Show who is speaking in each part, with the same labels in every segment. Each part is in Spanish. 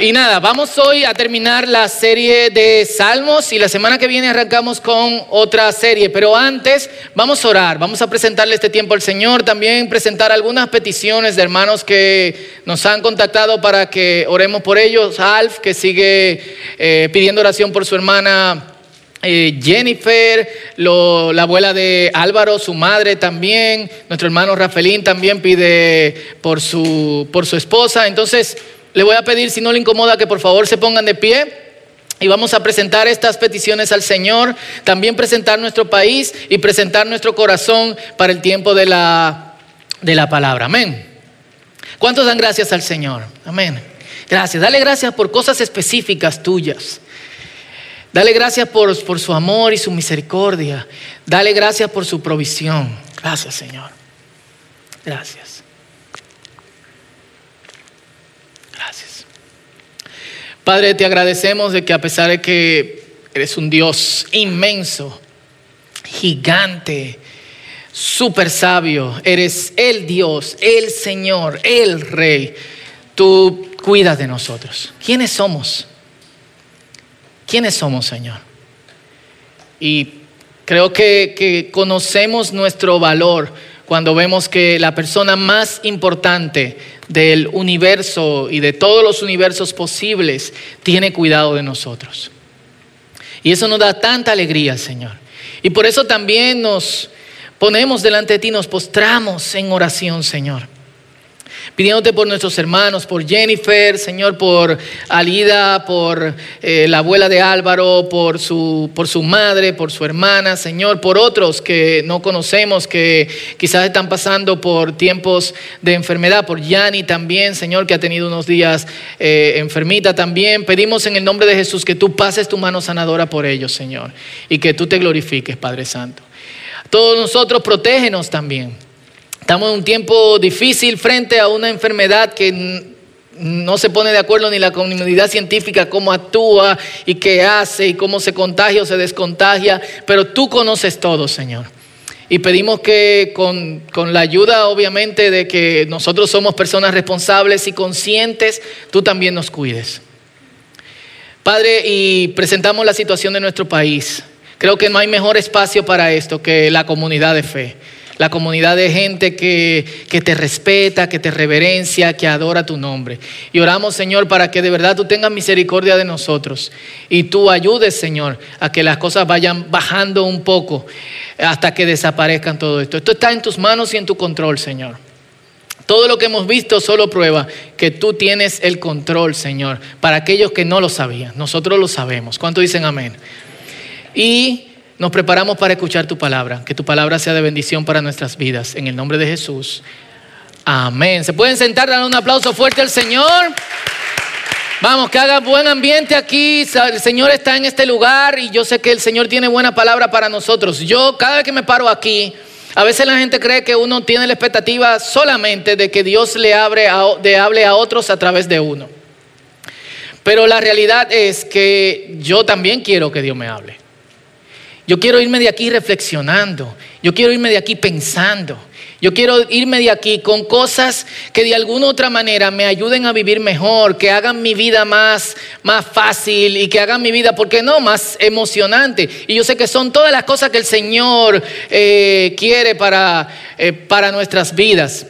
Speaker 1: Y nada, vamos hoy a terminar la serie de Salmos y la semana que viene arrancamos con otra serie. Pero antes vamos a orar, vamos a presentarle este tiempo al Señor, también presentar algunas peticiones de hermanos que nos han contactado para que oremos por ellos. Alf, que sigue eh, pidiendo oración por su hermana. Eh, Jennifer, la abuela de Álvaro, su madre también, nuestro hermano Rafaelín también pide por su, por su esposa. Entonces, le voy a pedir, si no le incomoda, que por favor se pongan de pie. Y vamos a presentar estas peticiones al Señor, también presentar nuestro país y presentar nuestro corazón para el tiempo de la, de la palabra. Amén. ¿Cuántos dan gracias al Señor? Amén. Gracias. Dale gracias por cosas específicas tuyas. Dale gracias por, por su amor y su misericordia. Dale gracias por su provisión. Gracias, Señor. Gracias. Padre, te agradecemos de que a pesar de que eres un Dios inmenso, gigante, súper sabio, eres el Dios, el Señor, el Rey, tú cuidas de nosotros. ¿Quiénes somos? ¿Quiénes somos, Señor? Y creo que, que conocemos nuestro valor cuando vemos que la persona más importante del universo y de todos los universos posibles tiene cuidado de nosotros. Y eso nos da tanta alegría, Señor. Y por eso también nos ponemos delante de ti, nos postramos en oración, Señor pidiéndote por nuestros hermanos, por Jennifer, Señor, por Alida, por eh, la abuela de Álvaro, por su, por su madre, por su hermana, Señor, por otros que no conocemos, que quizás están pasando por tiempos de enfermedad, por Yani también, Señor, que ha tenido unos días eh, enfermita también. Pedimos en el nombre de Jesús que tú pases tu mano sanadora por ellos, Señor, y que tú te glorifiques, Padre Santo. Todos nosotros protégenos también. Estamos en un tiempo difícil frente a una enfermedad que no se pone de acuerdo ni la comunidad científica cómo actúa y qué hace y cómo se contagia o se descontagia, pero tú conoces todo, Señor. Y pedimos que con, con, la ayuda, obviamente, de que nosotros somos personas responsables y conscientes, tú también nos cuides. Padre, y presentamos la situación de nuestro país. Creo que no hay mejor espacio para esto que la comunidad de fe la comunidad de gente que, te respeta, que te reverencia, que adora tu nombre. Y oramos, Señor, para que de verdad tú tengas misericordia de nosotros y tú ayudes, Señor, a que las cosas vayan bajando un poco hasta que desaparezcan todo esto. Esto está en tus manos y en tu control, Señor. Todo lo que hemos visto solo prueba que tú tienes el control, Señor, para aquellos que no lo sabían. Nosotros lo sabemos. ¿Cuánto dicen amén? Y nos preparamos para escuchar tu palabra. Que tu palabra sea de bendición para nuestras vidas. En el nombre de Jesús. Amén. ¿Se pueden sentar? Dar un aplauso fuerte al Señor. Vamos, que haga buen ambiente aquí. El Señor está en este lugar y yo sé que el Señor tiene buena palabra para nosotros. Yo cada vez que me paro aquí, a veces la gente cree que uno tiene la expectativa solamente de que Dios le hable a, de hable a otros a través de uno. Pero la realidad es que yo también quiero que Dios me hable. Yo quiero irme de aquí reflexionando. Yo quiero irme de aquí pensando. Yo quiero irme de aquí con cosas que de alguna u otra manera me ayuden a vivir mejor, que hagan mi vida más, más fácil y que hagan mi vida, ¿por qué no?, más emocionante. Y yo sé que son todas las cosas que el Señor eh, quiere para, eh, para nuestras vidas.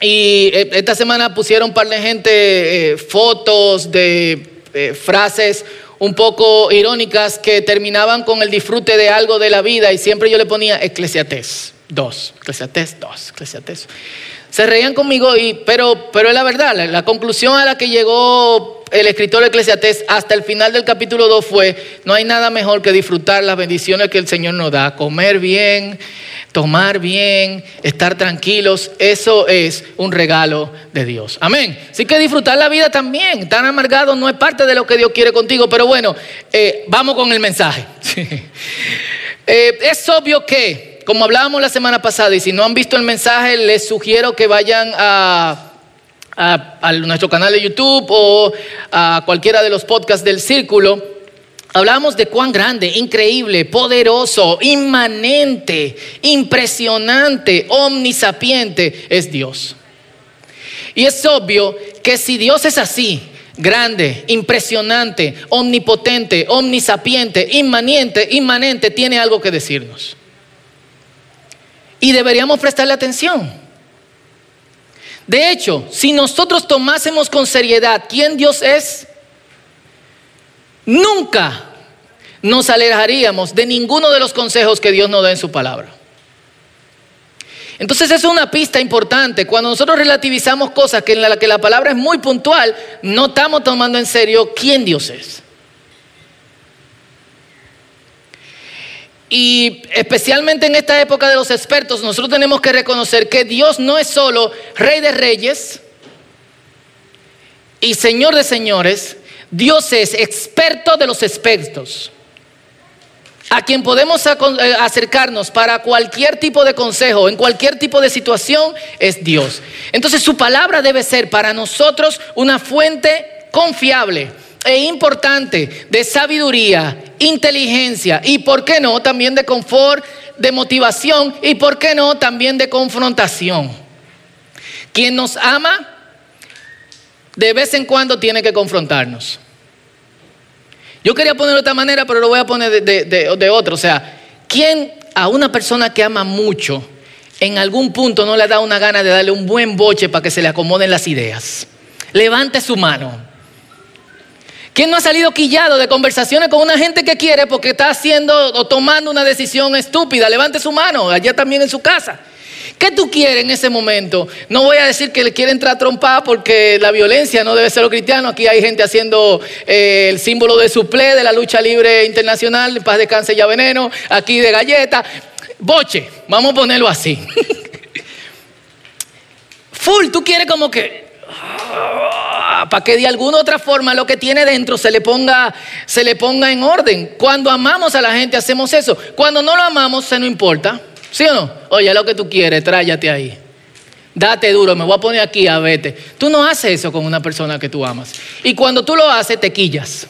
Speaker 1: Y eh, esta semana pusieron un par de gente fotos de frases un poco irónicas que terminaban con el disfrute de algo de la vida y siempre yo le ponía Eclesiastés 2, Eclesiastés 2, Eclesiastés. Se reían conmigo, y, pero, pero es la verdad, la, conclusión a la que llegó el escritor Eclesiastés hasta el final del capítulo 2 fue, no hay nada mejor que disfrutar las bendiciones que el Señor nos da, comer bien, tomar bien, estar tranquilos, eso es un regalo de Dios. Amén. Así que disfrutar la vida también. Tan amargado no es parte de lo que Dios quiere contigo, pero bueno, eh, vamos con el mensaje. Eh, es obvio que, como hablábamos la semana pasada, y si no han visto el mensaje, les sugiero que vayan a, nuestro canal de YouTube o a cualquiera de los podcasts del Círculo Hablamos de cuán grande, increíble, poderoso, inmanente, impresionante, omnisapiente es Dios. Y es obvio que si Dios es así, grande, impresionante, omnipotente, omnisapiente, inmanente, inmanente, tiene algo que decirnos. Y deberíamos prestarle atención. De hecho, si nosotros tomásemos con seriedad quién Dios es, nunca nos alejaríamos de ninguno de los consejos que Dios nos da en su palabra. Entonces es una pista importante. Cuando nosotros relativizamos cosas que en la que la palabra es muy puntual, no estamos tomando en serio quién Dios es. Y especialmente en esta época de los expertos, nosotros tenemos que reconocer que Dios no es solo rey de reyes y señor de señores, Dios es experto de los expertos a quien podemos eh, acercarnos para cualquier tipo de consejo, en cualquier tipo de situación, es Dios. Entonces su palabra debe ser para nosotros una fuente confiable e importante de sabiduría, inteligencia y, ¿por qué no?, también de confort, de motivación y, ¿por qué no?, también de confrontación. Quien nos ama, de vez en cuando tiene que confrontarnos. Yo quería ponerlo de esta manera, pero lo voy a poner de, de, otro. O sea, ¿quién a una persona que ama mucho en algún punto no le da una gana de darle un buen boche para que se le acomoden las ideas? Levante su mano. ¿Quién no ha salido quillado de conversaciones con una gente que quiere porque está haciendo o tomando una decisión estúpida? Levante su mano, allá también en su casa. ¿Qué tú quieres en ese momento? No voy a decir que le quiere entrar a trompar porque la violencia no debe ser lo cristiano. Aquí hay gente haciendo eh, el símbolo de suple de la lucha libre internacional, paz, descanse ya veneno, aquí de galleta. Boche, vamos a ponerlo así. Full, tú quieres como que para que de alguna otra forma lo que tiene dentro se le ponga se le ponga en orden. Cuando amamos a la gente hacemos eso. Cuando no lo amamos se no importa. ¿Sí o no? Oye, lo que tú quieres, tráyate ahí. Date duro, me voy a poner aquí a vete. Tú no haces eso con una persona que tú amas. Y cuando tú lo haces, te quillas.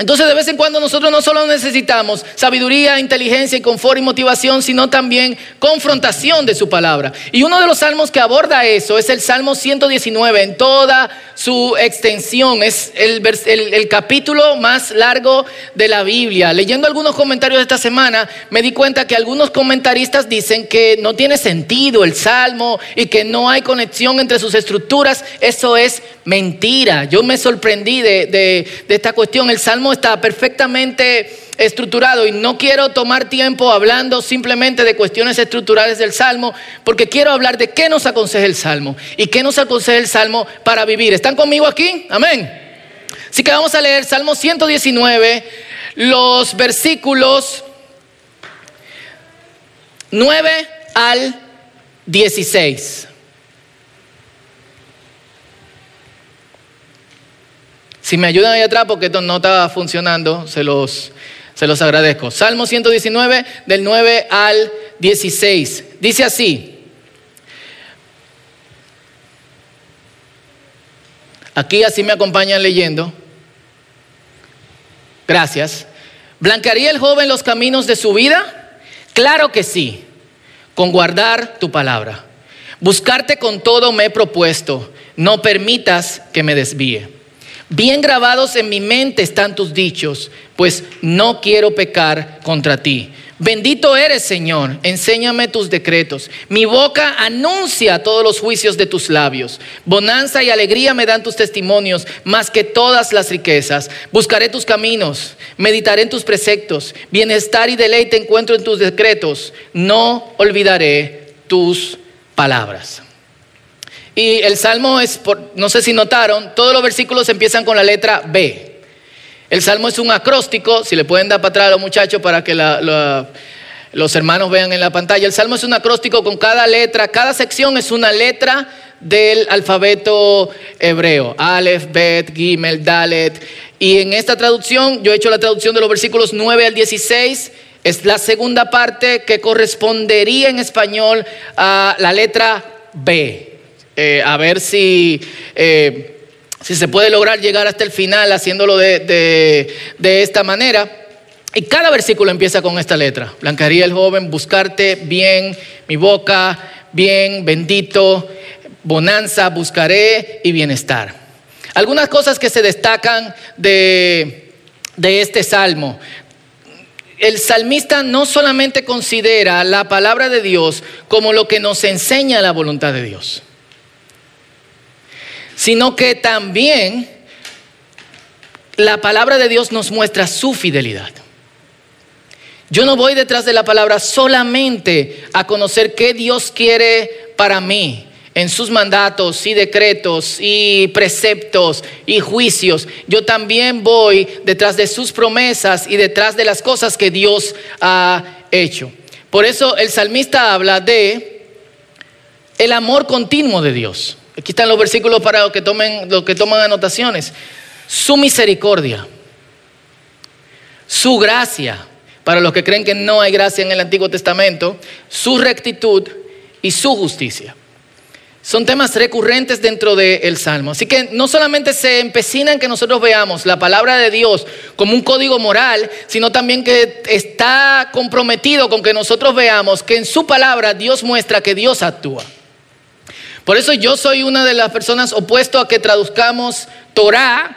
Speaker 1: Entonces de vez en cuando nosotros no solo necesitamos sabiduría, inteligencia y confort y motivación, sino también confrontación de su palabra. Y uno de los salmos que aborda eso es el Salmo 119 en toda su extensión. Es el, el, capítulo más largo de la Biblia. Leyendo algunos comentarios de esta semana, me di cuenta que algunos comentaristas dicen que no tiene sentido el Salmo y que no hay conexión entre sus estructuras. Eso es mentira. Yo me sorprendí de, de esta cuestión. El Salmo está perfectamente estructurado y no quiero tomar tiempo hablando simplemente de cuestiones estructurales del Salmo, porque quiero hablar de qué nos aconseja el Salmo y qué nos aconseja el Salmo para vivir. ¿Están conmigo aquí? Amén. Así que vamos a leer Salmo 119, los versículos 9 al 16. Si me ayudan ahí atrás porque esto no está funcionando, se los, se los agradezco. Salmo 119 del 9 al 16. Dice así. Aquí así me acompañan leyendo. Gracias. ¿Blanquearía el joven los caminos de su vida? Claro que sí, con guardar tu palabra. Buscarte con todo me he propuesto. No permitas que me desvíe. Bien grabados en mi mente están tus dichos, pues no quiero pecar contra ti. Bendito eres, Señor, enséñame tus decretos. Mi boca anuncia todos los juicios de tus labios. Bonanza y alegría me dan tus testimonios, más que todas las riquezas. Buscaré tus caminos, meditaré en tus preceptos. Bienestar y deleite encuentro en tus decretos. No olvidaré tus palabras. Y el salmo es, no sé si notaron, todos los versículos empiezan con la letra B. El salmo es un acróstico, si le pueden dar para atrás a los muchachos para que los hermanos vean en la pantalla. El salmo es un acróstico con cada letra, cada sección es una letra del alfabeto hebreo. Aleph, Bet, Gimel, Dalet. Y en esta traducción, yo he hecho la traducción de los versículos 9 al 16. Es la segunda parte que correspondería en español a la letra B. Eh, a ver si, eh, si se puede lograr llegar hasta el final haciéndolo de, esta manera. Y cada versículo empieza con esta letra. Blancaría el joven, buscarte bien, mi boca, bien, bendito. bonanza buscaré y bienestar. Algunas cosas que se destacan de, de este salmo. El salmista no solamente considera la palabra de Dios como lo que nos enseña la voluntad de Dios, sino que también la palabra de Dios nos muestra su fidelidad. Yo no voy detrás de la palabra solamente a conocer qué Dios quiere para mí en sus mandatos y decretos y preceptos y juicios. Yo también voy detrás de sus promesas y detrás de las cosas que Dios ha hecho. Por eso el salmista habla de el amor continuo de Dios. Aquí están los versículos para los que tomen, los que toman anotaciones su misericordia, su gracia, para los que creen que no hay gracia en el Antiguo Testamento, su rectitud y su justicia. Son temas recurrentes dentro del Salmo. Así que no solamente se empecina en que nosotros veamos la palabra de Dios como un código moral, sino también que está comprometido con que nosotros veamos que en su palabra Dios muestra que Dios actúa. Por eso yo soy una de las personas opuesto a que traduzcamos Torah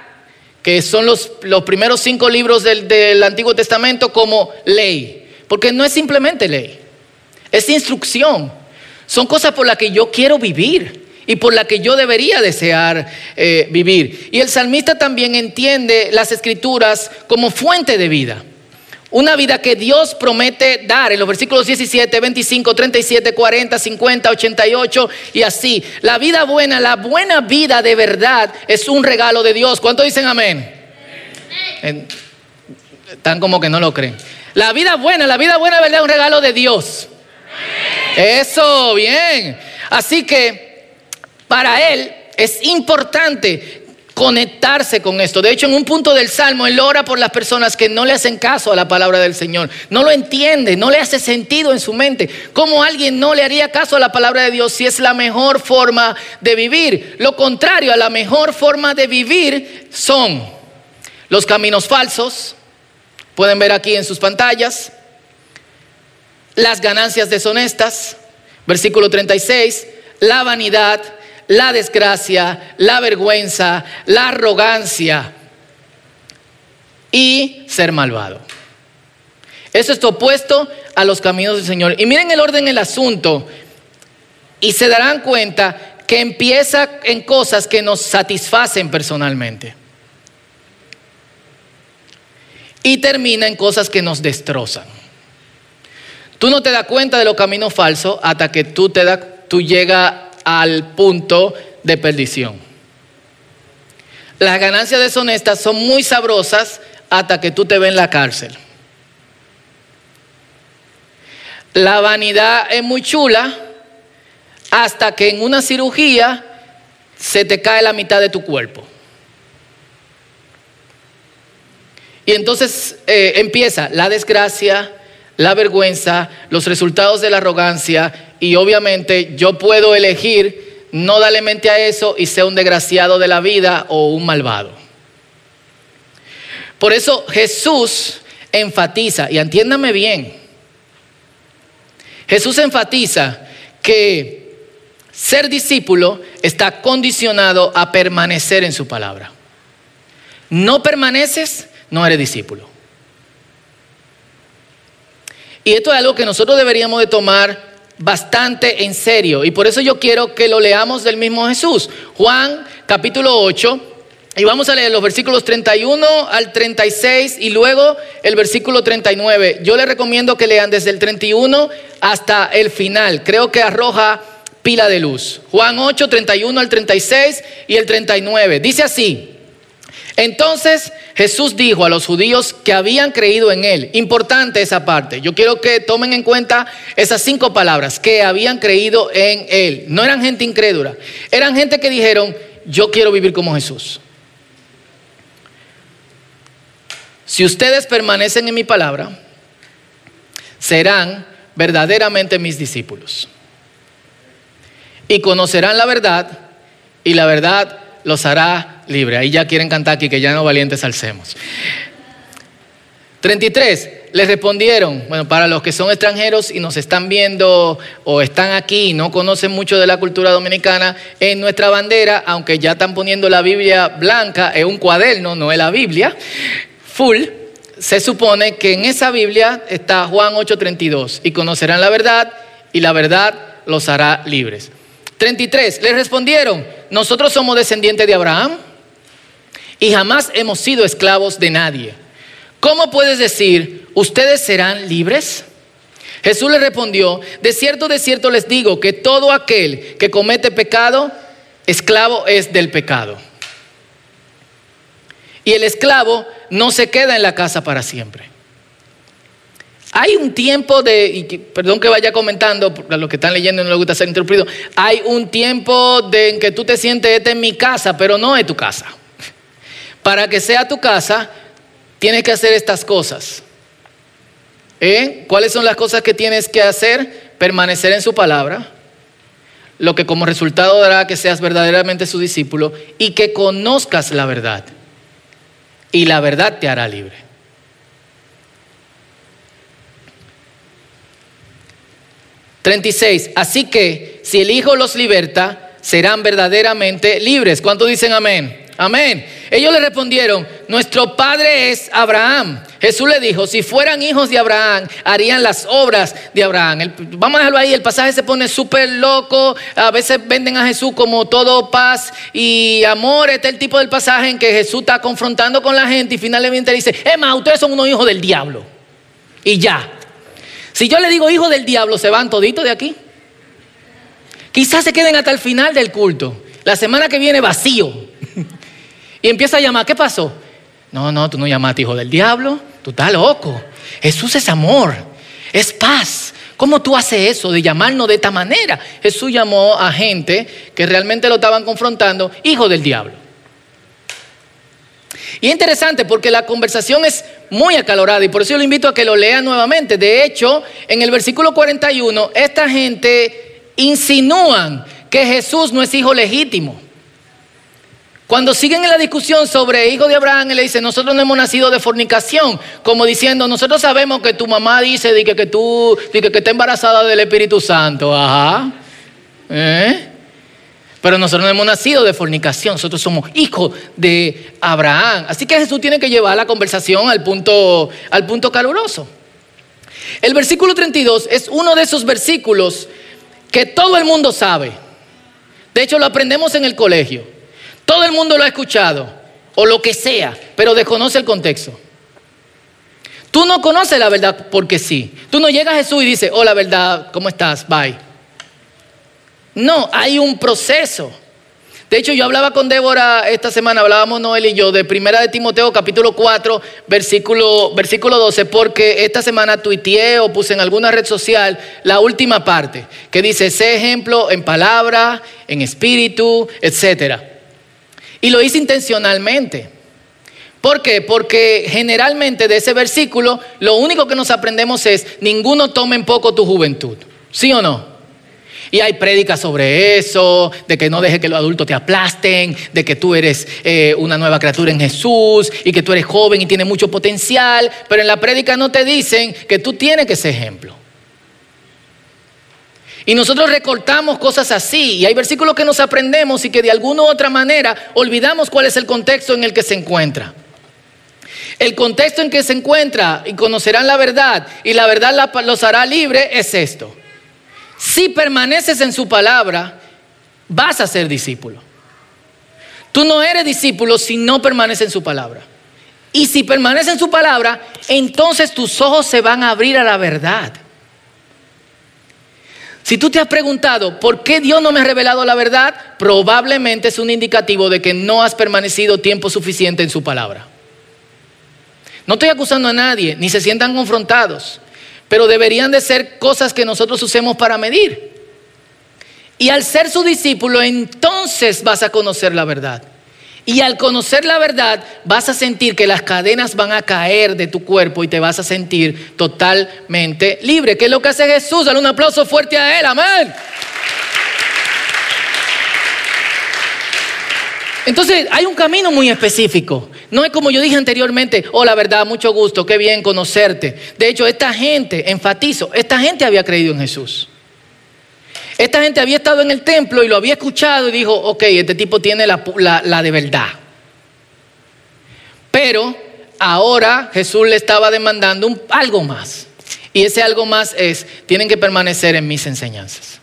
Speaker 1: que son los, los primeros cinco libros del, del Antiguo Testamento como ley, porque no es simplemente ley, es instrucción, son cosas por las que yo quiero vivir y por las que yo debería desear eh, vivir. Y el salmista también entiende las escrituras como fuente de vida. Una vida que Dios promete dar en los versículos 17, 25, 37, 40, 50, 88 y así. La vida buena, la buena vida de verdad es un regalo de Dios. ¿Cuántos dicen amén? Están como que no lo creen. La vida buena, la vida buena de verdad es un regalo de Dios. Eso, bien. Así que para Él es importante conectarse con esto. De hecho, en un punto del Salmo, Él ora por las personas que no le hacen caso a la palabra del Señor. No lo entiende, no le hace sentido en su mente. ¿Cómo alguien no le haría caso a la palabra de Dios si es la mejor forma de vivir? Lo contrario a la mejor forma de vivir son los caminos falsos. Pueden ver aquí en sus pantallas. Las ganancias deshonestas. Versículo 36. La vanidad la desgracia, la vergüenza, la arrogancia y ser malvado. Eso es opuesto a los caminos del Señor. Y miren el orden del asunto y se darán cuenta que empieza en cosas que nos satisfacen personalmente. Y termina en cosas que nos destrozan. Tú no te das cuenta de los caminos falsos hasta que tú, te da, tú llegas al punto de perdición. Las ganancias deshonestas son muy sabrosas hasta que tú te ves en la cárcel. La vanidad es muy chula hasta que en una cirugía se te cae la mitad de tu cuerpo. Y entonces eh, empieza la desgracia, la vergüenza, los resultados de la arrogancia y obviamente yo puedo elegir no darle mente a eso y ser un desgraciado de la vida o un malvado. Por eso Jesús enfatiza, y entiéndame bien, Jesús enfatiza que ser discípulo está condicionado a permanecer en su palabra. No permaneces, no eres discípulo. Y esto es algo que nosotros deberíamos de tomar bastante en serio. Y por eso yo quiero que lo leamos del mismo Jesús. Juan capítulo 8. Y vamos a leer los versículos 31 al 36 y luego el versículo 39. Yo les recomiendo que lean desde el 31 hasta el final. Creo que arroja pila de luz. Juan 8, 31 al 36 y el 39. Dice así. Entonces Jesús dijo a los judíos que habían creído en Él, importante esa parte, yo quiero que tomen en cuenta esas cinco palabras, que habían creído en Él. No eran gente incrédula, eran gente que dijeron, yo quiero vivir como Jesús. Si ustedes permanecen en mi palabra, serán verdaderamente mis discípulos. Y conocerán la verdad, y la verdad los hará libre. Ahí ya quieren cantar aquí que ya no valientes alcemos. 33. les respondieron, bueno, para los que son extranjeros y nos están viendo o están aquí y no conocen mucho de la cultura dominicana, en nuestra bandera, aunque ya están poniendo la Biblia blanca, es un cuaderno, no es la Biblia, full, se supone que en esa Biblia está Juan 8:32, y conocerán la verdad y la verdad los hará libres. 33, les respondieron, nosotros somos descendientes de Abraham y jamás hemos sido esclavos de nadie. ¿Cómo puedes decir, ustedes serán libres? Jesús le respondió, de cierto, de cierto les digo que todo aquel que comete pecado, esclavo es del pecado. Y el esclavo no se queda en la casa para siempre. Hay un tiempo de, y perdón que vaya comentando, a los que están leyendo no les gusta ser interrumpido, hay un tiempo de, en que tú te sientes, esta en mi casa, pero no es tu casa. Para que sea tu casa, tienes que hacer estas cosas. ¿Eh? ¿Cuáles son las cosas que tienes que hacer? Permanecer en su palabra, lo que como resultado dará que seas verdaderamente su discípulo y que conozcas la verdad. Y la verdad te hará libre. ...36... Así que si el Hijo los liberta, serán verdaderamente libres. ¿Cuántos dicen amén? Amén. Ellos le respondieron, nuestro padre es Abraham. Jesús le dijo, si fueran hijos de Abraham, harían las obras de Abraham. vamos a dejarlo ahí, el pasaje se pone súper loco. A veces venden a Jesús como todo paz y amor. Este es el tipo del pasaje en que Jesús está confrontando con la gente y finalmente dice, es más, ustedes son unos hijos del diablo. Y ya. Si yo le digo hijo del diablo, ¿se van toditos de aquí? Quizás se queden hasta el final del culto. La semana que viene vacío. Y empieza a llamar, ¿qué pasó? No, no, tú no llamaste hijo del diablo, tú estás loco. Jesús es amor, es paz. ¿Cómo tú haces eso de llamarnos de esta manera? Jesús llamó a gente que realmente lo estaban confrontando, hijo del diablo. Y es interesante porque la conversación es muy acalorada y por eso yo lo invito a que lo lea nuevamente. De hecho, en el versículo 41, esta gente insinúan que Jesús no es hijo legítimo. Cuando siguen en la discusión sobre hijo de Abraham, él le dice, nosotros no hemos nacido de fornicación, como diciendo, nosotros sabemos que tu mamá dice que, que tú que, que está embarazada del Espíritu Santo. Ajá. ¿Eh? Pero nosotros no hemos nacido de fornicación, nosotros somos hijos de Abraham. Así que Jesús tiene que llevar la conversación al punto, al punto caluroso. El versículo 32 es uno de esos versículos que todo el mundo sabe. De hecho, lo aprendemos en el colegio. Todo el mundo lo ha escuchado, o lo que sea, pero desconoce el contexto. Tú no conoces la verdad porque sí. Tú no llegas a Jesús y dices, oh, la verdad, ¿cómo estás? Bye. No, hay un proceso. De hecho, yo hablaba con Débora esta semana, hablábamos Noel y yo de Primera de Timoteo capítulo 4, versículo, versículo 12, porque esta semana tuiteé o puse en alguna red social la última parte, que dice, sé ejemplo en palabra, en espíritu, etcétera. Y lo hice intencionalmente. ¿Por qué? Porque generalmente de ese versículo lo único que nos aprendemos es, ninguno tome en poco tu juventud. ¿Sí o no? Y hay prédicas sobre eso, de que no deje que los adultos te aplasten, de que tú eres eh, una nueva criatura en Jesús y que tú eres joven y tienes mucho potencial, pero en la prédica no te dicen que tú tienes que ser ejemplo. Y nosotros recortamos cosas así. Y hay versículos que nos aprendemos y que de alguna u otra manera olvidamos cuál es el contexto en el que se encuentra. El contexto en que se encuentra y conocerán la verdad y la verdad los hará libre es esto. Si permaneces en su palabra, vas a ser discípulo. Tú no eres discípulo si no permaneces en su palabra. Y si permaneces en su palabra, entonces tus ojos se van a abrir a la verdad. Si tú te has preguntado por qué Dios no me ha revelado la verdad, probablemente es un indicativo de que no has permanecido tiempo suficiente en su palabra. No estoy acusando a nadie, ni se sientan confrontados, pero deberían de ser cosas que nosotros usemos para medir. Y al ser su discípulo, entonces vas a conocer la verdad. Y al conocer la verdad, vas a sentir que las cadenas van a caer de tu cuerpo y te vas a sentir totalmente libre. ¿Qué es lo que hace Jesús? Dale un aplauso fuerte a Él. Amén. Entonces, hay un camino muy específico. No es como yo dije anteriormente, oh, la verdad, mucho gusto, qué bien conocerte. De hecho, esta gente, enfatizo, esta gente había creído en Jesús. Esta gente había estado en el templo y lo había escuchado y dijo, ok, este tipo tiene la, de verdad. Pero ahora Jesús le estaba demandando algo más. Y ese algo más es, tienen que permanecer en mis enseñanzas.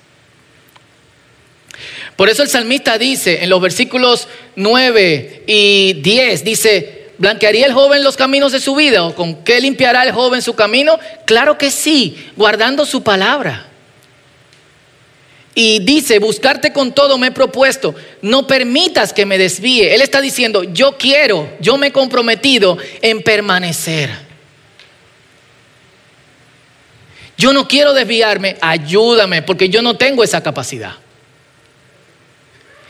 Speaker 1: Por eso el salmista dice en los versículos 9 y 10, dice, ¿blanquearía el joven los caminos de su vida? ¿O con qué limpiará el joven su camino? Claro que sí, guardando su palabra. Y dice, buscarte con todo me he propuesto, no permitas que me desvíe. Él está diciendo, yo quiero, yo me he comprometido en permanecer. Yo no quiero desviarme, ayúdame, porque yo no tengo esa capacidad.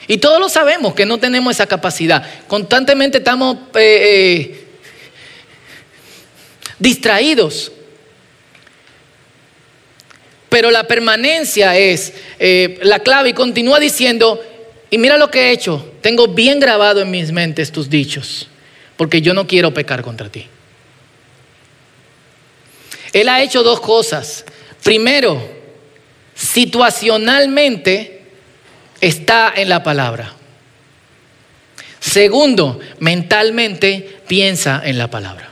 Speaker 1: Y todos lo sabemos que no tenemos esa capacidad. Constantemente estamos eh, eh, distraídos. Pero la permanencia es eh, la clave y continúa diciendo, y mira lo que he hecho, tengo bien grabado en mis mentes tus dichos, porque yo no quiero pecar contra ti. Él ha hecho dos cosas. Primero, situacionalmente, está en la palabra. Segundo, mentalmente piensa en la palabra.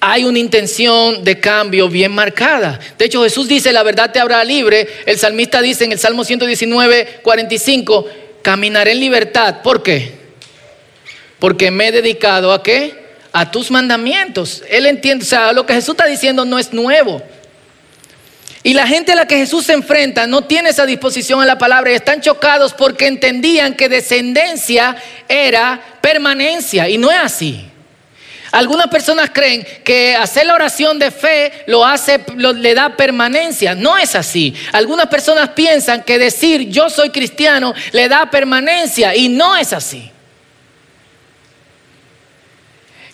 Speaker 1: Hay una intención de cambio bien marcada. De hecho, Jesús dice, la verdad te habrá libre. El salmista dice en el Salmo 119, 45, caminaré en libertad. ¿Por qué? Porque me he dedicado a qué? A tus mandamientos. Él entiende, o sea, lo que Jesús está diciendo no es nuevo. Y la gente a la que Jesús se enfrenta no tiene esa disposición a la palabra y están chocados porque entendían que descendencia era permanencia y no es así. Algunas personas creen que hacer la oración de fe lo hace, le da permanencia. No es así. Algunas personas piensan que decir yo soy cristiano le da permanencia y no es así.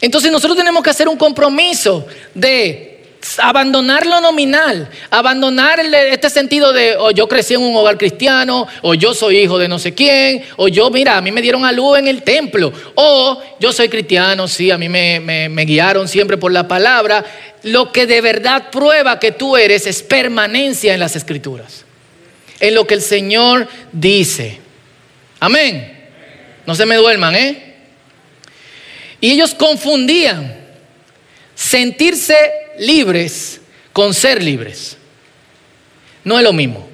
Speaker 1: Entonces nosotros tenemos que hacer un compromiso de abandonar lo nominal, abandonar este sentido de, o oh, yo crecí en un hogar cristiano, o yo soy hijo de no sé quién, o yo, mira, a mí me dieron a luz en el templo, o yo soy cristiano, sí, a mí me, me guiaron siempre por la palabra. Lo que de verdad prueba que tú eres es permanencia en las escrituras, en lo que el Señor dice. Amén. No se me duerman, ¿eh? Y ellos confundían sentirse libres con ser libres. No es lo mismo.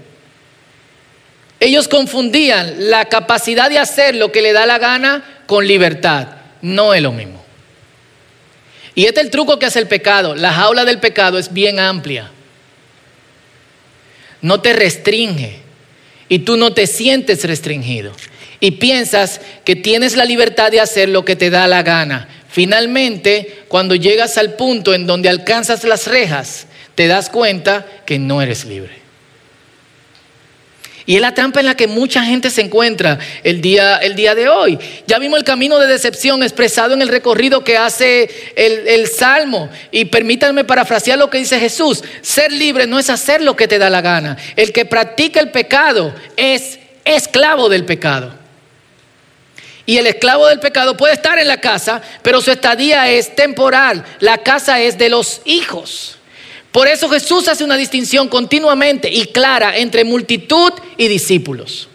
Speaker 1: Ellos confundían la capacidad de hacer lo que le da la gana con libertad. No es lo mismo. Y este es el truco que hace el pecado. La jaula del pecado es bien amplia. No te restringe. Y tú no te sientes restringido. Y piensas que tienes la libertad de hacer lo que te da la gana. Finalmente, cuando llegas al punto en donde alcanzas las rejas, te das cuenta que no eres libre. Y es la trampa en la que mucha gente se encuentra el día, el día de hoy. Ya vimos el camino de decepción expresado en el recorrido que hace el, el Salmo. Y permítanme parafrasear lo que dice Jesús. Ser libre no es hacer lo que te da la gana. El que practica el pecado es esclavo del pecado. Y el esclavo del pecado puede estar en la casa, pero su estadía es temporal. La casa es de los hijos. Por eso Jesús hace una distinción continuamente y clara entre multitud y discípulos.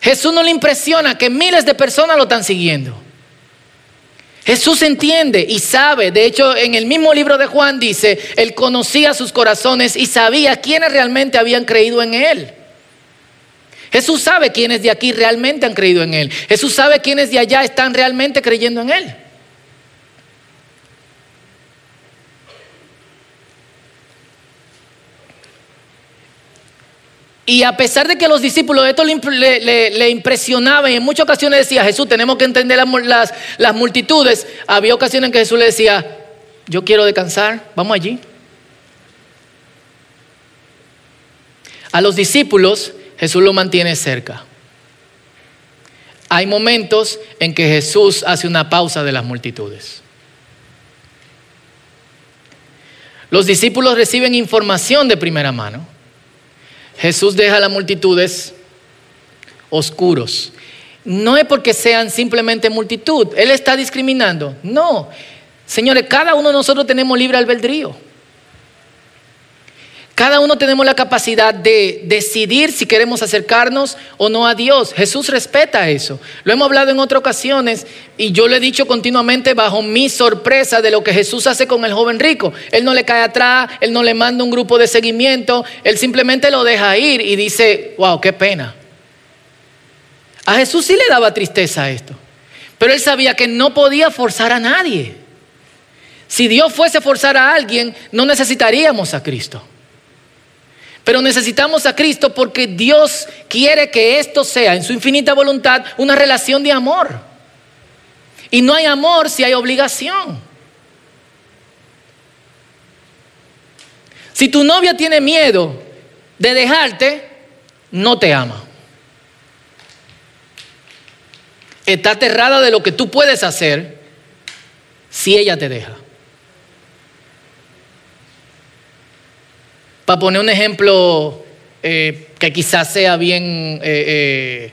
Speaker 1: Jesús no le impresiona que miles de personas lo están siguiendo. Jesús entiende y sabe, de hecho en el mismo libro de Juan dice, Él conocía sus corazones y sabía quiénes realmente habían creído en Él. Jesús sabe quiénes de aquí realmente han creído en Él. Jesús sabe quiénes de allá están realmente creyendo en Él. Y a pesar de que los discípulos esto le, impresionaba y en muchas ocasiones decía, Jesús, tenemos que entender las, las multitudes, había ocasiones en que Jesús le decía, yo quiero descansar, vamos allí. A los discípulos Jesús lo mantiene cerca. Hay momentos en que Jesús hace una pausa de las multitudes. Los discípulos reciben información de primera mano. Jesús deja a las multitudes oscuros. No es porque sean simplemente multitud. Él está discriminando. No. Señores, cada uno de nosotros tenemos libre albedrío. Cada uno tenemos la capacidad de decidir si queremos acercarnos o no a Dios. Jesús respeta eso. Lo hemos hablado en otras ocasiones y yo lo he dicho continuamente bajo mi sorpresa de lo que Jesús hace con el joven rico. Él no le cae atrás, él no le manda un grupo de seguimiento, él simplemente lo deja ir y dice, wow, qué pena. A Jesús sí le daba tristeza esto, pero él sabía que no podía forzar a nadie. Si Dios fuese a forzar a alguien, no necesitaríamos a Cristo. Pero necesitamos a Cristo porque Dios quiere que esto sea, en su infinita voluntad, una relación de amor. Y no hay amor si hay obligación. Si tu novia tiene miedo de dejarte, no te ama. Está aterrada de lo que tú puedes hacer si ella te deja. Para poner un ejemplo eh, que quizás sea bien eh, eh,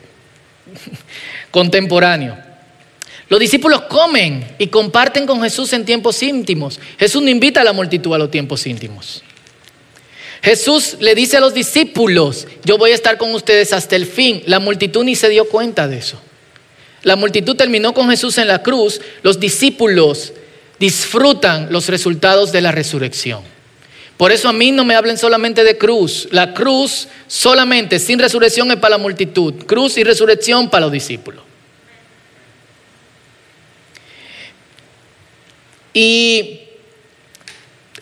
Speaker 1: contemporáneo. Los discípulos comen y comparten con Jesús en tiempos íntimos. Jesús no invita a la multitud a los tiempos íntimos. Jesús le dice a los discípulos, yo voy a estar con ustedes hasta el fin. La multitud ni se dio cuenta de eso. La multitud terminó con Jesús en la cruz. Los discípulos disfrutan los resultados de la resurrección. Por eso a mí no me hablen solamente de cruz. La cruz solamente sin resurrección es para la multitud. Cruz y resurrección para los discípulos. Y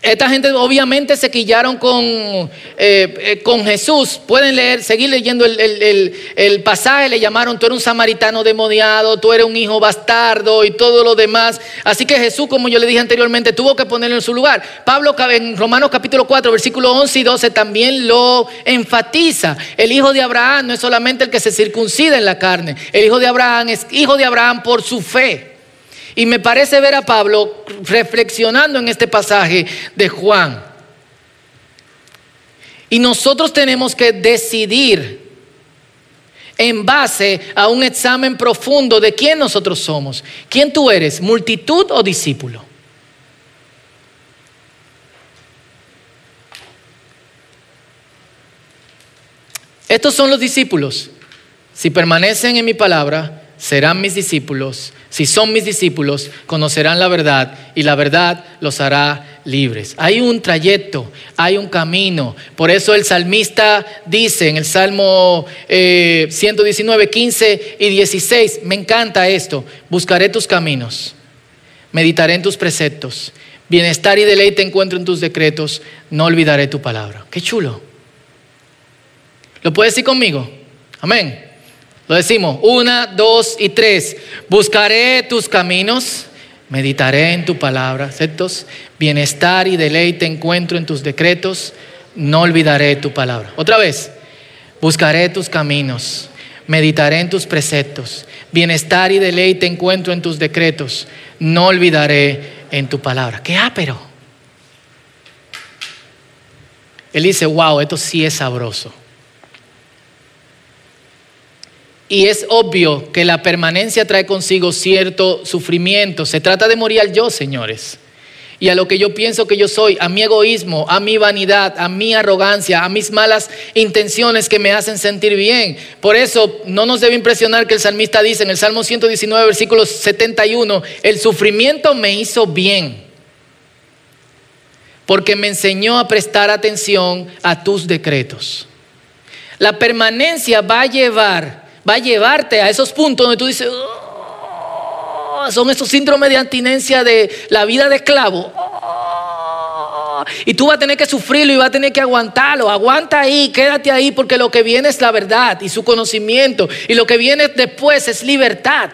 Speaker 1: esta gente obviamente se quillaron con, eh, eh, con Jesús. Pueden leer, seguir leyendo el, pasaje. Le llamaron, tú eres un samaritano demoniado, tú eres un hijo bastardo y todo lo demás. Así que Jesús, como yo le dije anteriormente, tuvo que ponerlo en su lugar. Pablo en Romanos capítulo 4, versículo 11 y 12 también lo enfatiza. El hijo de Abraham no es solamente el que se circuncida en la carne. El hijo de Abraham es hijo de Abraham por su fe. Y me parece ver a Pablo reflexionando en este pasaje de Juan. Y nosotros tenemos que decidir en base a un examen profundo de quién nosotros somos. ¿Quién tú eres? ¿Multitud o discípulo? Estos son los discípulos. Si permanecen en mi palabra, serán mis discípulos. Si son mis discípulos, conocerán la verdad y la verdad los hará libres. Hay un trayecto, hay un camino. Por eso el salmista dice en el Salmo 119, eh, 15 y 16, me encanta esto, buscaré tus caminos, meditaré en tus preceptos, bienestar y deleite encuentro en tus decretos, no olvidaré tu palabra. Qué chulo. ¿Lo puedes decir conmigo? Amén. Lo decimos, una, dos y tres. Buscaré tus caminos, meditaré en tu palabra, ¿ciertos? Bienestar y deleite encuentro en tus decretos, no olvidaré tu palabra. Otra vez, buscaré tus caminos, meditaré en tus preceptos, bienestar y deleite encuentro en tus decretos, no olvidaré en tu palabra. Qué ápero. Él dice, wow, esto sí es sabroso. Y es obvio que la permanencia trae consigo cierto sufrimiento. Se trata de morir al yo, señores. Y a lo que yo pienso que yo soy, a mi egoísmo, a mi vanidad, a mi arrogancia, a mis malas intenciones que me hacen sentir bien. Por eso no nos debe impresionar que el salmista dice en el Salmo 119, versículo 71, el sufrimiento me hizo bien, porque me enseñó a prestar atención a tus decretos. La permanencia va a llevar va a llevarte a esos puntos donde tú dices, oh", son esos síndromes de abstinencia de la vida de esclavo. Oh", y tú vas a tener que sufrirlo y vas a tener que aguantarlo. Aguanta ahí, quédate ahí, porque lo que viene es la verdad y su conocimiento. Y lo que viene después es libertad.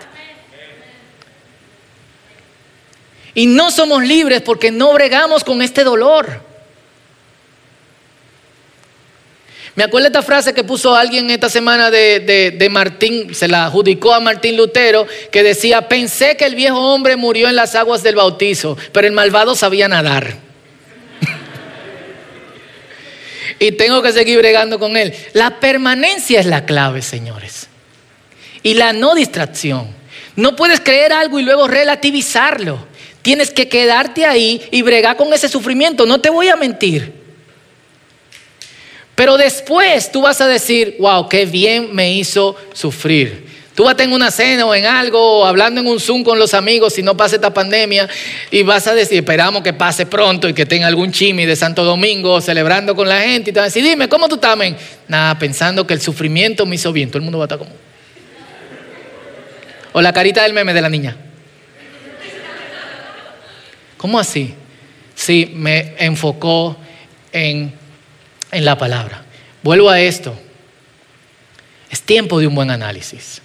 Speaker 1: Y no somos libres porque no bregamos con este dolor. Me acuerdo esta frase que puso alguien esta semana de, Martín, se la adjudicó a Martín Lutero, que decía, pensé que el viejo hombre murió en las aguas del bautizo, pero el malvado sabía nadar. y tengo que seguir bregando con él. La permanencia es la clave, señores. y la no distracción. No puedes creer algo y luego relativizarlo. Tienes que quedarte ahí y bregar con ese sufrimiento. No te voy a mentir. Pero después tú vas a decir, wow, qué bien me hizo sufrir. Tú vas a tener una cena o en algo, o hablando en un Zoom con los amigos si no pasa esta pandemia, y vas a decir, esperamos que pase pronto y que tenga algún chimi de Santo Domingo celebrando con la gente. Y te vas a decir, dime, ¿cómo tú estás, Nada, pensando que el sufrimiento me hizo bien. Todo el mundo va a estar como. O la carita del meme de la niña. ¿Cómo así? Sí, me enfocó en, en la palabra. Vuelvo a esto. Es tiempo de un buen análisis.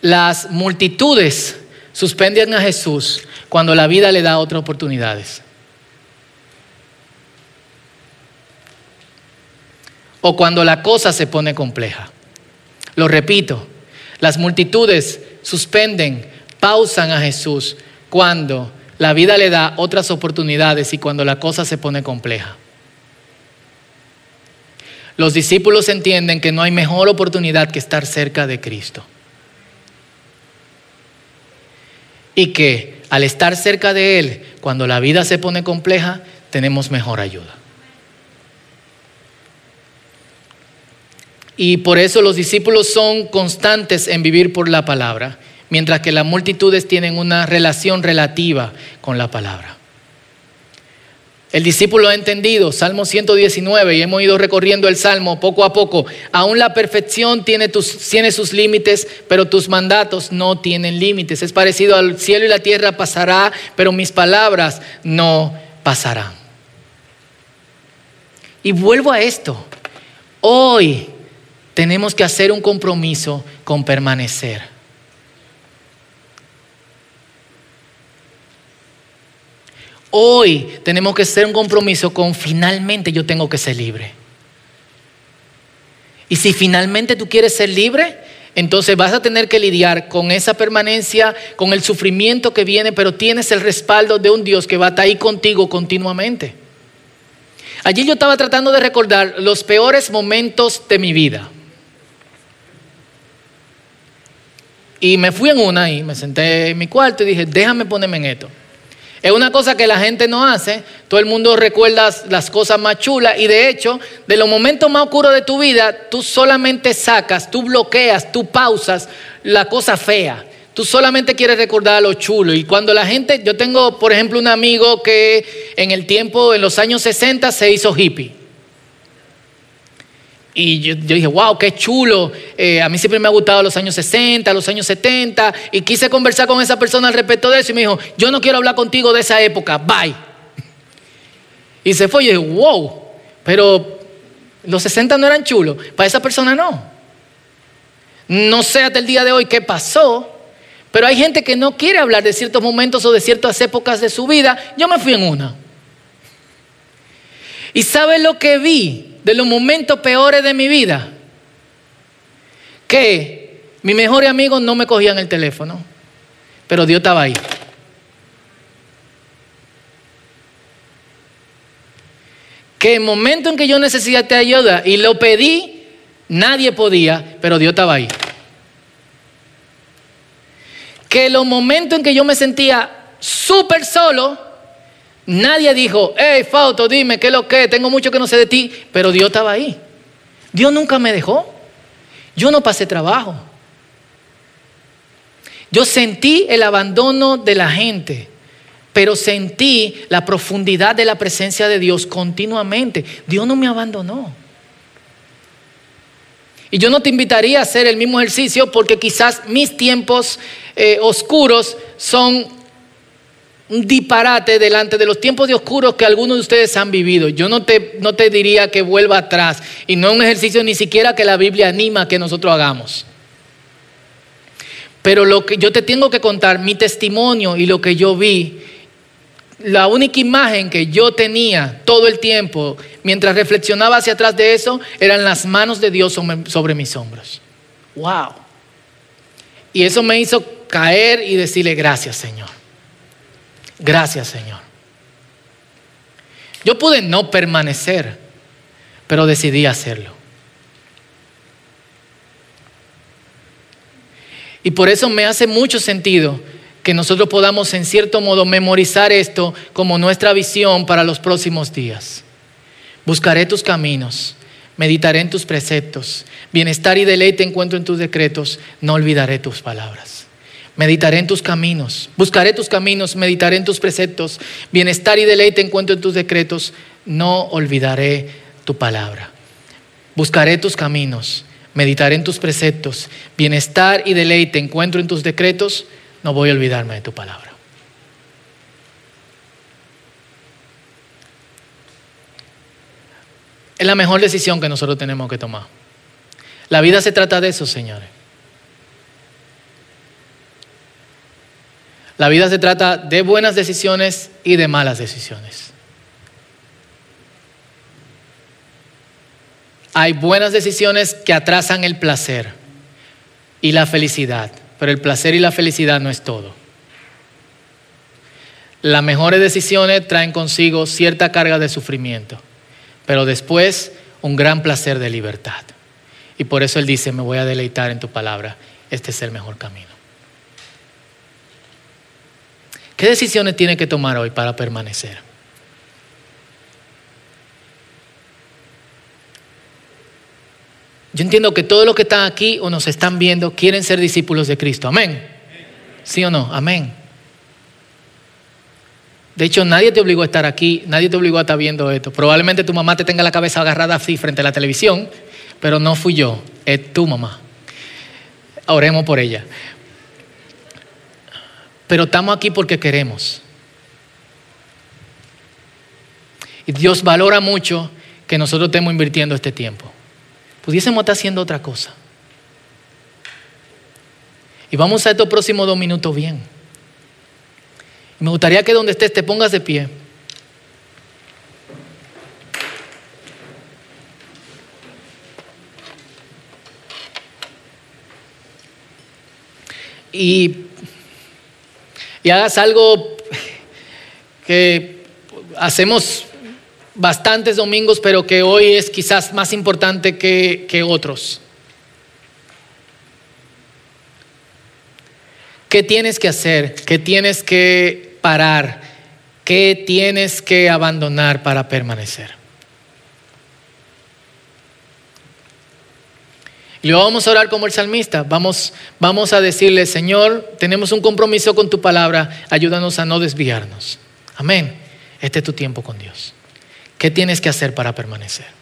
Speaker 1: Las multitudes suspenden a Jesús cuando la vida le da otras oportunidades. O cuando la cosa se pone compleja. Lo repito, las multitudes suspenden, pausan a Jesús cuando la vida le da otras oportunidades y cuando la cosa se pone compleja. Los discípulos entienden que no hay mejor oportunidad que estar cerca de Cristo. Y que al estar cerca de Él, cuando la vida se pone compleja, tenemos mejor ayuda. Y por eso los discípulos son constantes en vivir por la palabra, mientras que las multitudes tienen una relación relativa con la palabra. El discípulo ha entendido, Salmo 119, y hemos ido recorriendo el Salmo poco a poco. Aún la perfección tiene, tiene sus límites, pero tus mandatos no tienen límites. Es parecido al cielo y la tierra pasará, pero mis palabras no pasarán. Y vuelvo a esto. Hoy tenemos que hacer un compromiso con permanecer. Hoy tenemos que hacer un compromiso con finalmente yo tengo que ser libre. Y si finalmente tú quieres ser libre, entonces vas a tener que lidiar con esa permanencia, con el sufrimiento que viene, pero tienes el respaldo de un Dios que va a estar ahí contigo continuamente. Allí yo estaba tratando de recordar los peores momentos de mi vida. Y me fui en una y me senté en mi cuarto y dije, déjame ponerme en esto. Es una cosa que la gente no hace, todo el mundo recuerda las cosas más chulas y de hecho, de los momentos más oscuros de tu vida, tú solamente sacas, tú bloqueas, tú pausas la cosa fea. Tú solamente quieres recordar lo chulo. Y cuando la gente, yo tengo, por ejemplo, un amigo que en el tiempo, en los años 60, se hizo hippie. Y yo, dije, wow, qué chulo. Eh, a mí siempre me ha gustado los años 60, los años 70. Y quise conversar con esa persona al respecto de eso. Y me dijo, yo no quiero hablar contigo de esa época. Bye. Y se fue. Y yo dije, wow. Pero los 60 no eran chulos. Para esa persona no. No sé hasta el día de hoy qué pasó. Pero hay gente que no quiere hablar de ciertos momentos o de ciertas épocas de su vida. Yo me fui en una. ¿Y sabe lo que vi? De los momentos peores de mi vida que mis mejores amigos no me cogían el teléfono, pero Dios estaba ahí. Que el momento en que yo necesité ayuda y lo pedí, nadie podía, pero Dios estaba ahí. Que los momentos en que yo me sentía súper solo, Nadie dijo, hey Fausto, dime qué es lo que, tengo mucho que no sé de ti, pero Dios estaba ahí. Dios nunca me dejó. Yo no pasé trabajo. Yo sentí el abandono de la gente, pero sentí la profundidad de la presencia de Dios continuamente. Dios no me abandonó. Y yo no te invitaría a hacer el mismo ejercicio porque quizás mis tiempos eh, oscuros son un disparate delante de los tiempos de oscuros que algunos de ustedes han vivido. Yo no te, no te diría que vuelva atrás y no un ejercicio ni siquiera que la Biblia anima que nosotros hagamos. Pero lo que yo te tengo que contar, mi testimonio y lo que yo vi, la única imagen que yo tenía todo el tiempo mientras reflexionaba hacia atrás de eso eran las manos de Dios sobre mis hombros. ¡Wow! Y eso me hizo caer y decirle gracias, Señor. Gracias Señor. Yo pude no permanecer, pero decidí hacerlo. Y por eso me hace mucho sentido que nosotros podamos en cierto modo memorizar esto como nuestra visión para los próximos días. Buscaré tus caminos, meditaré en tus preceptos, bienestar y deleite encuentro en tus decretos, no olvidaré tus palabras. Meditaré en tus caminos, buscaré tus caminos, meditaré en tus preceptos, bienestar y deleite encuentro en tus decretos, no olvidaré tu palabra. Buscaré tus caminos, meditaré en tus preceptos, bienestar y deleite encuentro en tus decretos, no voy a olvidarme de tu palabra. Es la mejor decisión que nosotros tenemos que tomar. La vida se trata de eso, señores. La vida se trata de buenas decisiones y de malas decisiones. Hay buenas decisiones que atrasan el placer y la felicidad, pero el placer y la felicidad no es todo. Las mejores decisiones traen consigo cierta carga de sufrimiento, pero después un gran placer de libertad. Y por eso Él dice, me voy a deleitar en tu palabra, este es el mejor camino. ¿Qué decisiones tiene que tomar hoy para permanecer? Yo entiendo que todos los que están aquí o nos están viendo quieren ser discípulos de Cristo. Amén. ¿Sí o no? Amén. De hecho, nadie te obligó a estar aquí, nadie te obligó a estar viendo esto. Probablemente tu mamá te tenga la cabeza agarrada así frente a la televisión, pero no fui yo, es tu mamá. Oremos por ella pero estamos aquí porque queremos. Y Dios valora mucho que nosotros estemos invirtiendo este tiempo. Pudiésemos estar haciendo otra cosa. Y vamos a estos próximos dos minutos bien. Y me gustaría que donde estés te pongas de pie. Y y hagas algo que hacemos bastantes domingos, pero que hoy es quizás más importante que, que otros. ¿Qué tienes que hacer? ¿Qué tienes que parar? ¿Qué tienes que abandonar para permanecer? Y luego vamos a orar como el salmista. Vamos, vamos a decirle, Señor, tenemos un compromiso con tu palabra. Ayúdanos a no desviarnos. Amén. Este es tu tiempo con Dios. ¿Qué tienes que hacer para permanecer?